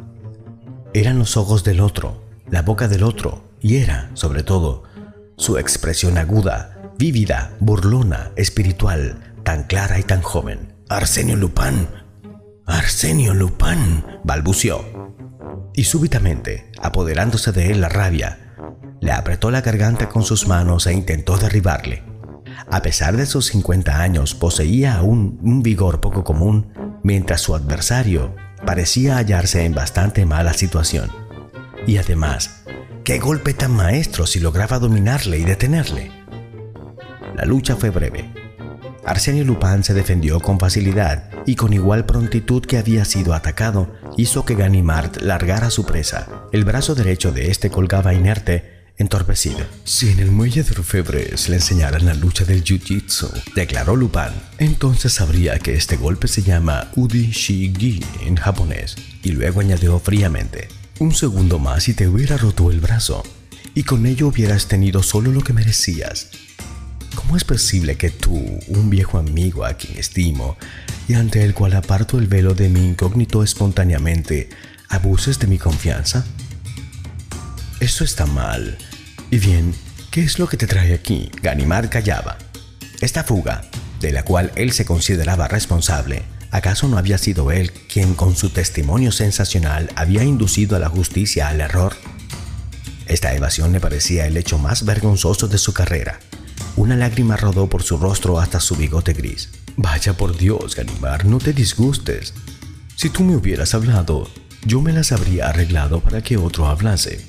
Eran los ojos del otro, la boca del otro, y era, sobre todo, su expresión aguda, vívida, burlona, espiritual, tan clara y tan joven. Arsenio Lupin. Arsenio Lupin. balbució. Y súbitamente, apoderándose de él la rabia, le apretó la garganta con sus manos e intentó derribarle. A pesar de sus 50 años, poseía aún un vigor poco común, mientras su adversario parecía hallarse en bastante mala situación. Y además, qué golpe tan maestro si lograba dominarle y detenerle. La lucha fue breve. Arsenio Lupin se defendió con facilidad y con igual prontitud que había sido atacado, hizo que Ganimard largara su presa. El brazo derecho de este colgaba inerte entorpecido. Si en el muelle de Orfebre se le enseñaran la lucha del jiu-jitsu, declaró Lupin, entonces sabría que este golpe se llama Udi Shigi en japonés. Y luego añadió fríamente, un segundo más y te hubiera roto el brazo, y con ello hubieras tenido solo lo que merecías. ¿Cómo es posible que tú, un viejo amigo a quien estimo, y ante el cual aparto el velo de mi incógnito espontáneamente, abuses de mi confianza? Esto está mal. Y bien, ¿qué es lo que te trae aquí? Ganimard callaba. Esta fuga, de la cual él se consideraba responsable, ¿acaso no había sido él quien con su testimonio sensacional había inducido a la justicia al error? Esta evasión le parecía el hecho más vergonzoso de su carrera. Una lágrima rodó por su rostro hasta su bigote gris. Vaya por Dios, Ganimard, no te disgustes. Si tú me hubieras hablado, yo me las habría arreglado para que otro hablase.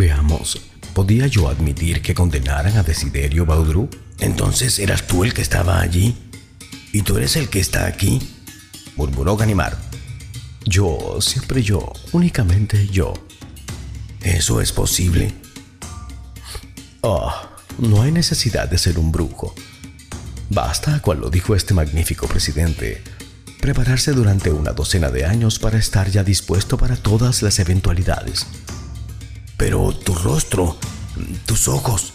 Veamos, ¿podía yo admitir que condenaran a Desiderio Baudru? Entonces eras tú el que estaba allí. ¿Y tú eres el que está aquí? murmuró Ganimard. Yo, siempre yo, únicamente yo. ¿Eso es posible? Oh, no hay necesidad de ser un brujo. Basta, cual lo dijo este magnífico presidente, prepararse durante una docena de años para estar ya dispuesto para todas las eventualidades. Pero tu rostro, tus ojos.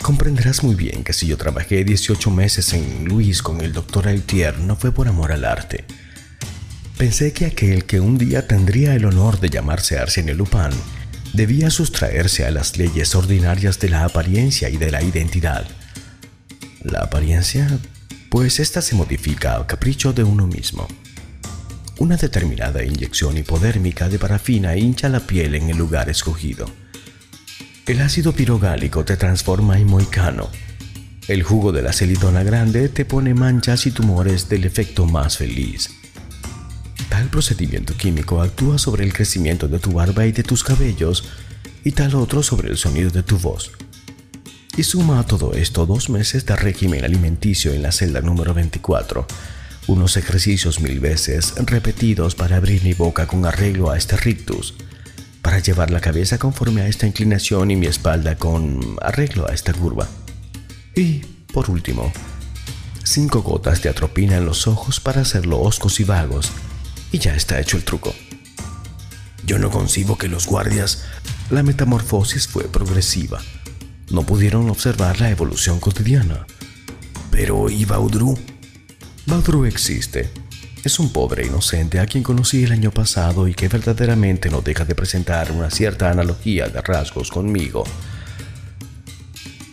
Comprenderás muy bien que si yo trabajé 18 meses en Luis con el doctor Altier no fue por amor al arte. Pensé que aquel que un día tendría el honor de llamarse Arsenio Lupin debía sustraerse a las leyes ordinarias de la apariencia y de la identidad. La apariencia, pues ésta se modifica a capricho de uno mismo. Una determinada inyección hipodérmica de parafina hincha la piel en el lugar escogido. El ácido pirogálico te transforma en moicano. El jugo de la celitona grande te pone manchas y tumores del efecto más feliz. Tal procedimiento químico actúa sobre el crecimiento de tu barba y de tus cabellos y tal otro sobre el sonido de tu voz. Y suma a todo esto dos meses de régimen alimenticio en la celda número 24 unos ejercicios mil veces repetidos para abrir mi boca con arreglo a este rictus, para llevar la cabeza conforme a esta inclinación y mi espalda con arreglo a esta curva. Y, por último, cinco gotas de atropina en los ojos para hacerlo oscos y vagos, y ya está hecho el truco. Yo no concibo que los guardias, la metamorfosis fue progresiva. No pudieron observar la evolución cotidiana. Pero ¿y Baudru existe. Es un pobre inocente a quien conocí el año pasado y que verdaderamente no deja de presentar una cierta analogía de rasgos conmigo.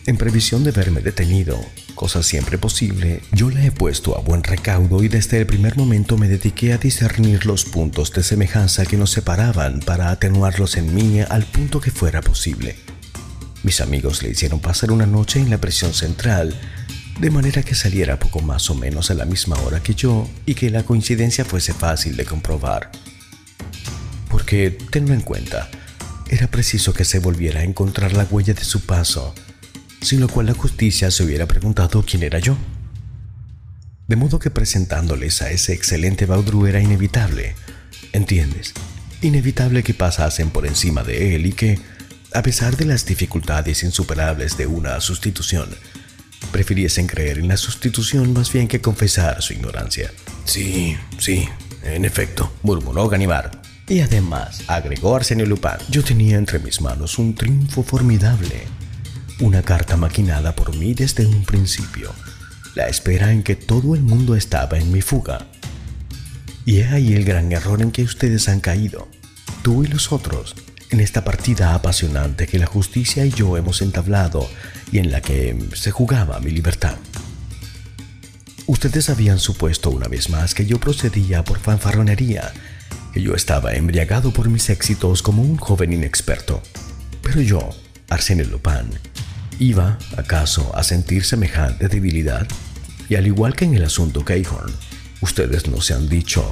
En previsión de verme detenido, cosa siempre posible, yo le he puesto a buen recaudo y desde el primer momento me dediqué a discernir los puntos de semejanza que nos separaban para atenuarlos en mí al punto que fuera posible. Mis amigos le hicieron pasar una noche en la prisión central de manera que saliera poco más o menos a la misma hora que yo y que la coincidencia fuese fácil de comprobar. Porque, tenlo en cuenta, era preciso que se volviera a encontrar la huella de su paso, sin lo cual la justicia se hubiera preguntado quién era yo. De modo que presentándoles a ese excelente Baudru era inevitable, ¿entiendes? Inevitable que pasasen por encima de él y que, a pesar de las dificultades insuperables de una sustitución, prefiriesen creer en la sustitución más bien que confesar su ignorancia. Sí, sí, en efecto, murmuró Ganimard. Y además, agregó Arsenio Lupin, yo tenía entre mis manos un triunfo formidable. Una carta maquinada por mí desde un principio. La espera en que todo el mundo estaba en mi fuga. Y he ahí el gran error en que ustedes han caído. tú y los otros, en esta partida apasionante que la justicia y yo hemos entablado y en la que se jugaba mi libertad. Ustedes habían supuesto una vez más que yo procedía por fanfarronería, que yo estaba embriagado por mis éxitos como un joven inexperto. Pero yo, Arsène Lupin, ¿iba, acaso, a sentir semejante debilidad? Y al igual que en el asunto Cahorn, ustedes no se han dicho,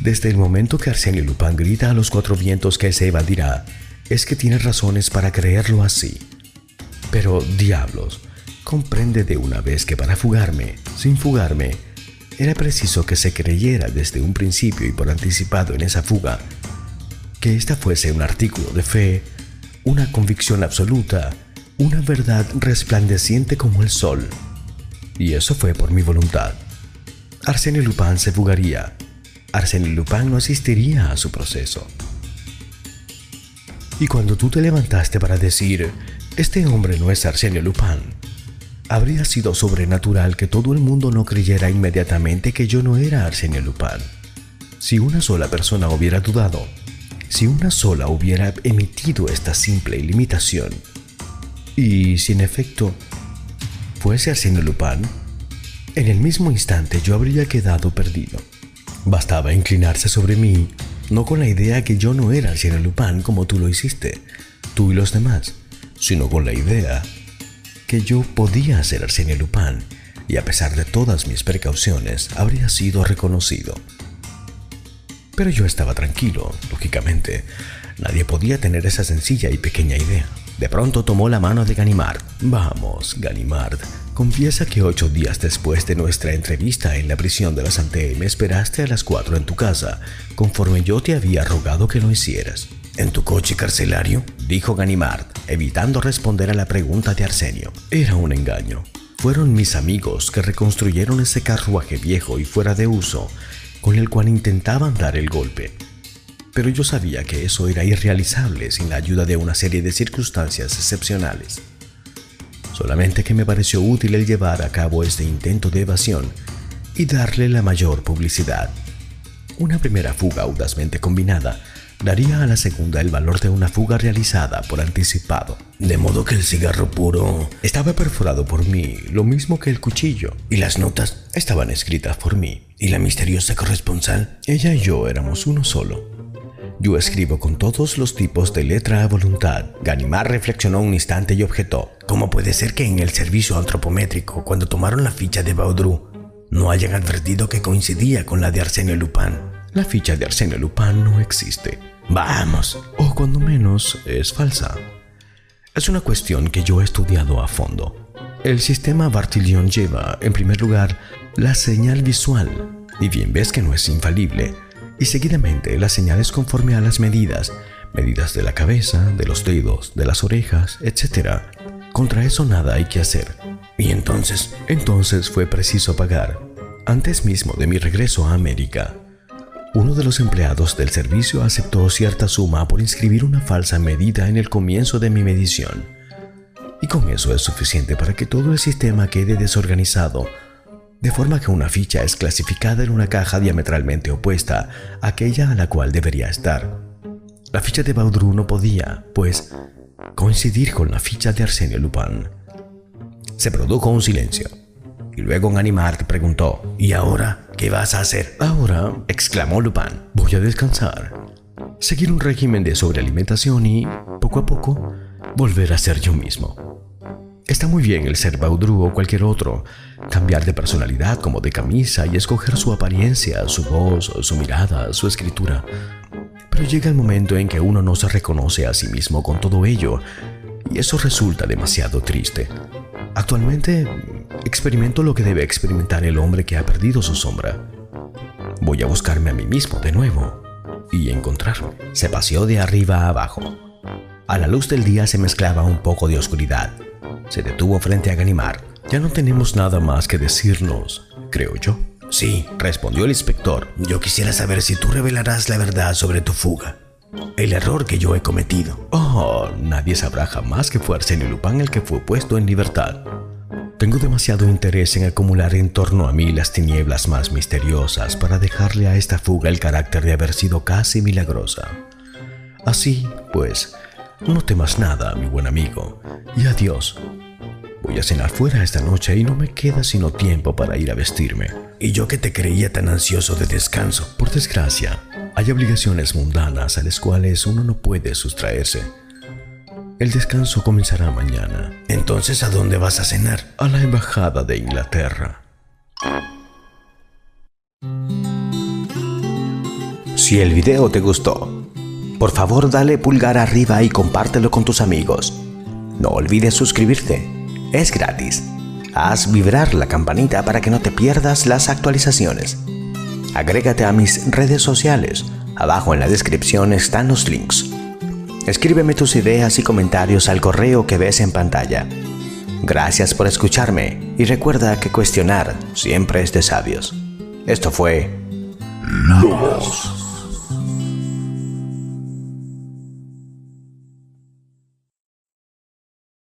desde el momento que Arsène Lupin grita a los cuatro vientos que se evadirá, es que tiene razones para creerlo así. Pero, diablos, comprende de una vez que para fugarme, sin fugarme, era preciso que se creyera desde un principio y por anticipado en esa fuga, que ésta fuese un artículo de fe, una convicción absoluta, una verdad resplandeciente como el sol. Y eso fue por mi voluntad. Arsène Lupin se fugaría. Arsène Lupin no asistiría a su proceso. Y cuando tú te levantaste para decir, este hombre no es Arsène Lupin, habría sido sobrenatural que todo el mundo no creyera inmediatamente que yo no era Arsène Lupin. Si una sola persona hubiera dudado, si una sola hubiera emitido esta simple limitación, y si en efecto fuese Arsène Lupin, en el mismo instante yo habría quedado perdido. Bastaba inclinarse sobre mí no con la idea que yo no era Arsène Lupin como tú lo hiciste, tú y los demás, sino con la idea que yo podía ser Arsène Lupin y a pesar de todas mis precauciones habría sido reconocido. Pero yo estaba tranquilo, lógicamente. Nadie podía tener esa sencilla y pequeña idea. De pronto tomó la mano de Ganimard. Vamos, Ganimard, confiesa que ocho días después de nuestra entrevista en la prisión de la Santé me esperaste a las cuatro en tu casa, conforme yo te había rogado que lo hicieras. ¿En tu coche carcelario? dijo Ganimard, evitando responder a la pregunta de Arsenio. Era un engaño. Fueron mis amigos que reconstruyeron ese carruaje viejo y fuera de uso, con el cual intentaban dar el golpe pero yo sabía que eso era irrealizable sin la ayuda de una serie de circunstancias excepcionales. Solamente que me pareció útil el llevar a cabo este intento de evasión y darle la mayor publicidad. Una primera fuga audazmente combinada daría a la segunda el valor de una fuga realizada por anticipado. De modo que el cigarro puro estaba perforado por mí, lo mismo que el cuchillo, y las notas estaban escritas por mí, y la misteriosa corresponsal, ella y yo éramos uno solo. Yo escribo con todos los tipos de letra a voluntad. Ganimard reflexionó un instante y objetó. ¿Cómo puede ser que en el servicio antropométrico, cuando tomaron la ficha de Baudru, no hayan advertido que coincidía con la de Arsenio Lupin? La ficha de Arsenio Lupin no existe. Vamos. O cuando menos es falsa. Es una cuestión que yo he estudiado a fondo. El sistema Bartillon lleva, en primer lugar, la señal visual. Y bien ves que no es infalible y seguidamente las señales conforme a las medidas, medidas de la cabeza, de los dedos, de las orejas, etc. Contra eso nada hay que hacer. Y entonces, entonces fue preciso pagar. Antes mismo de mi regreso a América, uno de los empleados del servicio aceptó cierta suma por inscribir una falsa medida en el comienzo de mi medición. Y con eso es suficiente para que todo el sistema quede desorganizado de forma que una ficha es clasificada en una caja diametralmente opuesta a aquella a la cual debería estar. La ficha de Baudru no podía, pues, coincidir con la ficha de Arsenio Lupin. Se produjo un silencio. Y luego Ganimard preguntó, ¿Y ahora qué vas a hacer? Ahora, exclamó Lupin, voy a descansar, seguir un régimen de sobrealimentación y, poco a poco, volver a ser yo mismo. Está muy bien el ser Baudru o cualquier otro, cambiar de personalidad como de camisa y escoger su apariencia, su voz, su mirada, su escritura. Pero llega el momento en que uno no se reconoce a sí mismo con todo ello, y eso resulta demasiado triste. Actualmente experimento lo que debe experimentar el hombre que ha perdido su sombra. Voy a buscarme a mí mismo de nuevo y encontrarme. Se paseó de arriba a abajo. A la luz del día se mezclaba un poco de oscuridad se detuvo frente a Ganimard. Ya no tenemos nada más que decirnos, creo yo. Sí, respondió el inspector. Yo quisiera saber si tú revelarás la verdad sobre tu fuga. El error que yo he cometido. Oh, nadie sabrá jamás que fue Arsenio Lupin el que fue puesto en libertad. Tengo demasiado interés en acumular en torno a mí las tinieblas más misteriosas para dejarle a esta fuga el carácter de haber sido casi milagrosa. Así, pues, no temas nada, mi buen amigo, y adiós. Voy a cenar fuera esta noche y no me queda sino tiempo para ir a vestirme. Y yo que te creía tan ansioso de descanso, por desgracia, hay obligaciones mundanas a las cuales uno no puede sustraerse. El descanso comenzará mañana. Entonces, ¿a dónde vas a cenar? A la Embajada de Inglaterra. Si el video te gustó, por favor dale pulgar arriba y compártelo con tus amigos. No olvides suscribirte, es gratis. Haz vibrar la campanita para que no te pierdas las actualizaciones. Agrégate a mis redes sociales, abajo en la descripción están los links. Escríbeme tus ideas y comentarios al correo que ves en pantalla. Gracias por escucharme y recuerda que cuestionar siempre es de sabios. Esto fue.